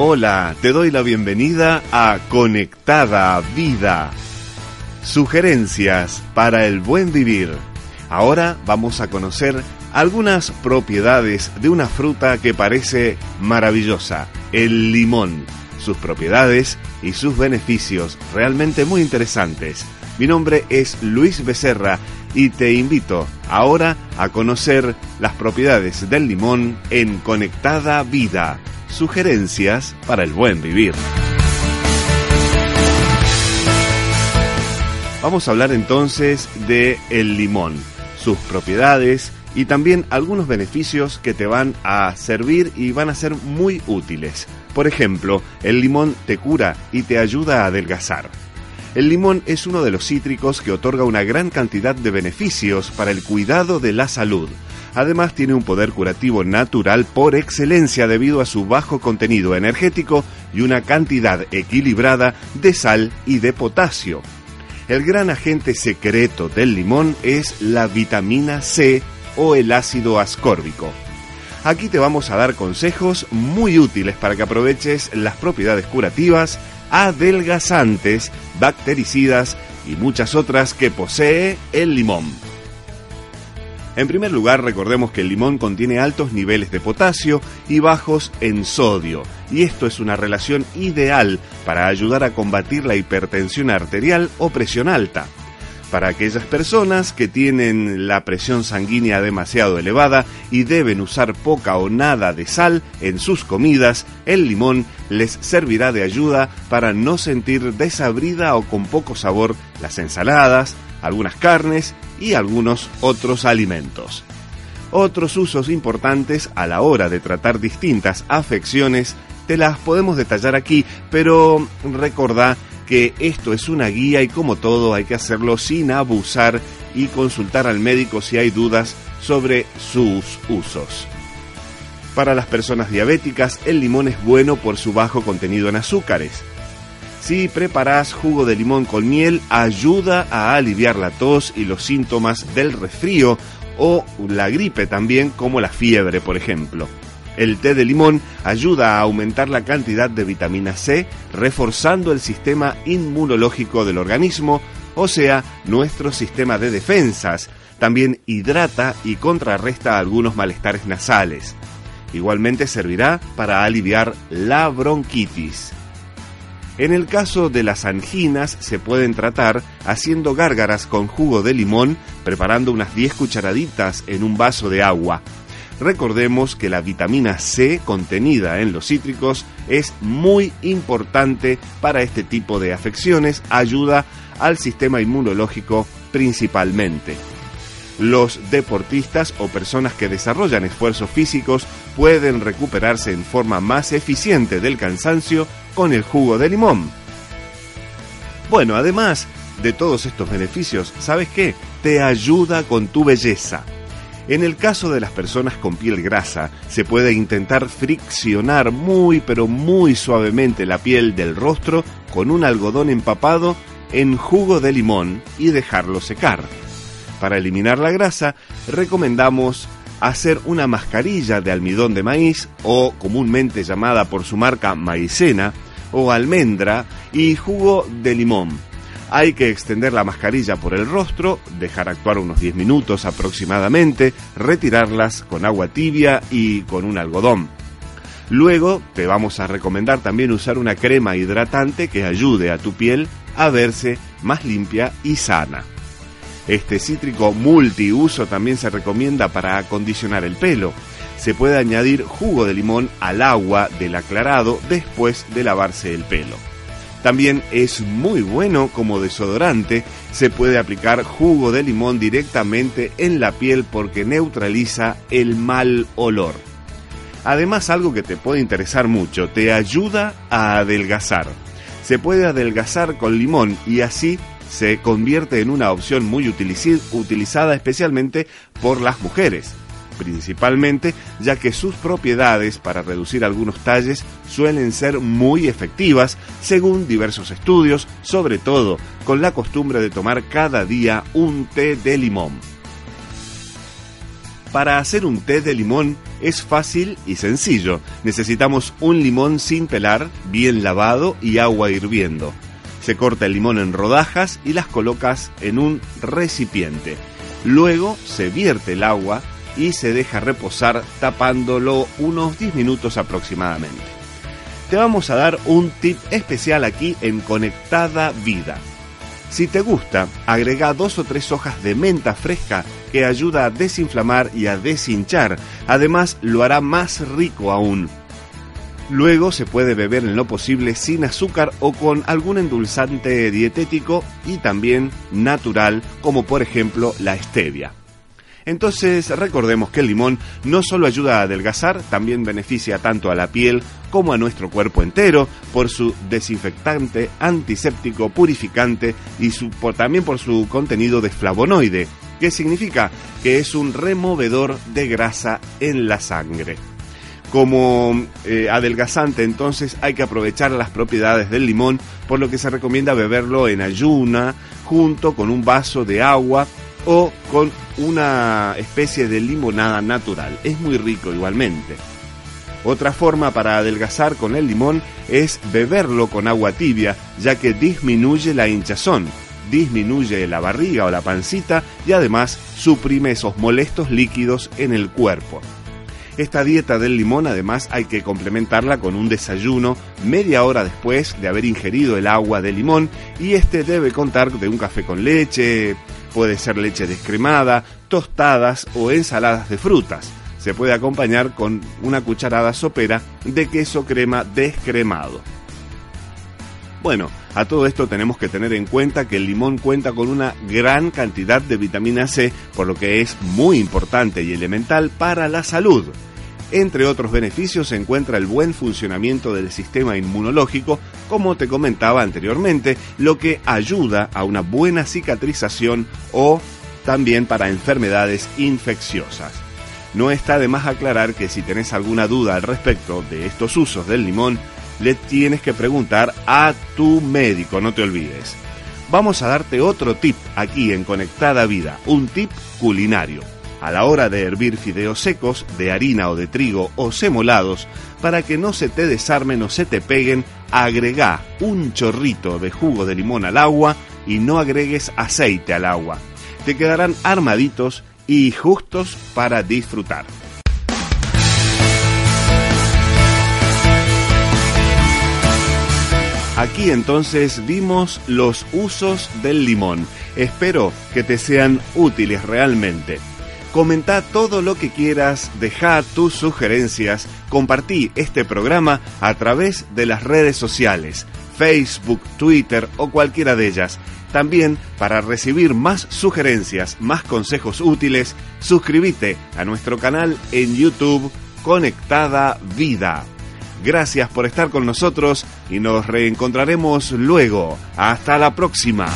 Hola, te doy la bienvenida a Conectada Vida. Sugerencias para el buen vivir. Ahora vamos a conocer algunas propiedades de una fruta que parece maravillosa, el limón, sus propiedades y sus beneficios realmente muy interesantes. Mi nombre es Luis Becerra y te invito ahora a conocer las propiedades del limón en Conectada Vida sugerencias para el buen vivir. Vamos a hablar entonces de el limón, sus propiedades y también algunos beneficios que te van a servir y van a ser muy útiles. Por ejemplo, el limón te cura y te ayuda a adelgazar. El limón es uno de los cítricos que otorga una gran cantidad de beneficios para el cuidado de la salud. Además tiene un poder curativo natural por excelencia debido a su bajo contenido energético y una cantidad equilibrada de sal y de potasio. El gran agente secreto del limón es la vitamina C o el ácido ascórbico. Aquí te vamos a dar consejos muy útiles para que aproveches las propiedades curativas, adelgazantes, bactericidas y muchas otras que posee el limón. En primer lugar, recordemos que el limón contiene altos niveles de potasio y bajos en sodio, y esto es una relación ideal para ayudar a combatir la hipertensión arterial o presión alta. Para aquellas personas que tienen la presión sanguínea demasiado elevada y deben usar poca o nada de sal en sus comidas, el limón les servirá de ayuda para no sentir desabrida o con poco sabor las ensaladas, algunas carnes y algunos otros alimentos. Otros usos importantes a la hora de tratar distintas afecciones te las podemos detallar aquí, pero recordá que esto es una guía y como todo hay que hacerlo sin abusar y consultar al médico si hay dudas sobre sus usos. Para las personas diabéticas, el limón es bueno por su bajo contenido en azúcares. Si preparas jugo de limón con miel, ayuda a aliviar la tos y los síntomas del resfrío o la gripe también, como la fiebre, por ejemplo. El té de limón ayuda a aumentar la cantidad de vitamina C, reforzando el sistema inmunológico del organismo, o sea, nuestro sistema de defensas. También hidrata y contrarresta algunos malestares nasales. Igualmente servirá para aliviar la bronquitis. En el caso de las anginas se pueden tratar haciendo gárgaras con jugo de limón, preparando unas 10 cucharaditas en un vaso de agua. Recordemos que la vitamina C contenida en los cítricos es muy importante para este tipo de afecciones, ayuda al sistema inmunológico principalmente. Los deportistas o personas que desarrollan esfuerzos físicos pueden recuperarse en forma más eficiente del cansancio con el jugo de limón. Bueno, además de todos estos beneficios, ¿sabes qué? Te ayuda con tu belleza. En el caso de las personas con piel grasa, se puede intentar friccionar muy pero muy suavemente la piel del rostro con un algodón empapado en jugo de limón y dejarlo secar. Para eliminar la grasa, recomendamos hacer una mascarilla de almidón de maíz o comúnmente llamada por su marca maicena o almendra y jugo de limón. Hay que extender la mascarilla por el rostro, dejar actuar unos 10 minutos aproximadamente, retirarlas con agua tibia y con un algodón. Luego te vamos a recomendar también usar una crema hidratante que ayude a tu piel a verse más limpia y sana. Este cítrico multiuso también se recomienda para acondicionar el pelo. Se puede añadir jugo de limón al agua del aclarado después de lavarse el pelo. También es muy bueno como desodorante. Se puede aplicar jugo de limón directamente en la piel porque neutraliza el mal olor. Además, algo que te puede interesar mucho, te ayuda a adelgazar. Se puede adelgazar con limón y así se convierte en una opción muy utilizada especialmente por las mujeres, principalmente ya que sus propiedades para reducir algunos talles suelen ser muy efectivas según diversos estudios, sobre todo con la costumbre de tomar cada día un té de limón. Para hacer un té de limón es fácil y sencillo. Necesitamos un limón sin pelar, bien lavado y agua hirviendo. Se corta el limón en rodajas y las colocas en un recipiente. Luego se vierte el agua y se deja reposar tapándolo unos 10 minutos aproximadamente. Te vamos a dar un tip especial aquí en Conectada Vida. Si te gusta, agrega dos o tres hojas de menta fresca que ayuda a desinflamar y a deshinchar. Además, lo hará más rico aún. Luego se puede beber en lo posible sin azúcar o con algún endulzante dietético y también natural, como por ejemplo la stevia. Entonces recordemos que el limón no solo ayuda a adelgazar, también beneficia tanto a la piel como a nuestro cuerpo entero por su desinfectante, antiséptico, purificante y también por su contenido de flavonoide, que significa que es un removedor de grasa en la sangre. Como eh, adelgazante entonces hay que aprovechar las propiedades del limón, por lo que se recomienda beberlo en ayuna junto con un vaso de agua o con una especie de limonada natural. Es muy rico igualmente. Otra forma para adelgazar con el limón es beberlo con agua tibia, ya que disminuye la hinchazón, disminuye la barriga o la pancita y además suprime esos molestos líquidos en el cuerpo. Esta dieta del limón además hay que complementarla con un desayuno media hora después de haber ingerido el agua de limón y este debe contar de un café con leche, Puede ser leche descremada, tostadas o ensaladas de frutas. Se puede acompañar con una cucharada sopera de queso crema descremado. Bueno, a todo esto tenemos que tener en cuenta que el limón cuenta con una gran cantidad de vitamina C, por lo que es muy importante y elemental para la salud. Entre otros beneficios se encuentra el buen funcionamiento del sistema inmunológico, como te comentaba anteriormente, lo que ayuda a una buena cicatrización o también para enfermedades infecciosas. No está de más aclarar que si tenés alguna duda al respecto de estos usos del limón, le tienes que preguntar a tu médico, no te olvides. Vamos a darte otro tip aquí en Conectada Vida, un tip culinario a la hora de hervir fideos secos, de harina o de trigo o semolados, para que no se te desarmen o se te peguen, agrega un chorrito de jugo de limón al agua y no agregues aceite al agua. Te quedarán armaditos y justos para disfrutar. Aquí entonces vimos los usos del limón. Espero que te sean útiles realmente. Comenta todo lo que quieras, deja tus sugerencias, compartí este programa a través de las redes sociales, Facebook, Twitter o cualquiera de ellas. También, para recibir más sugerencias, más consejos útiles, suscríbete a nuestro canal en YouTube Conectada Vida. Gracias por estar con nosotros y nos reencontraremos luego. Hasta la próxima.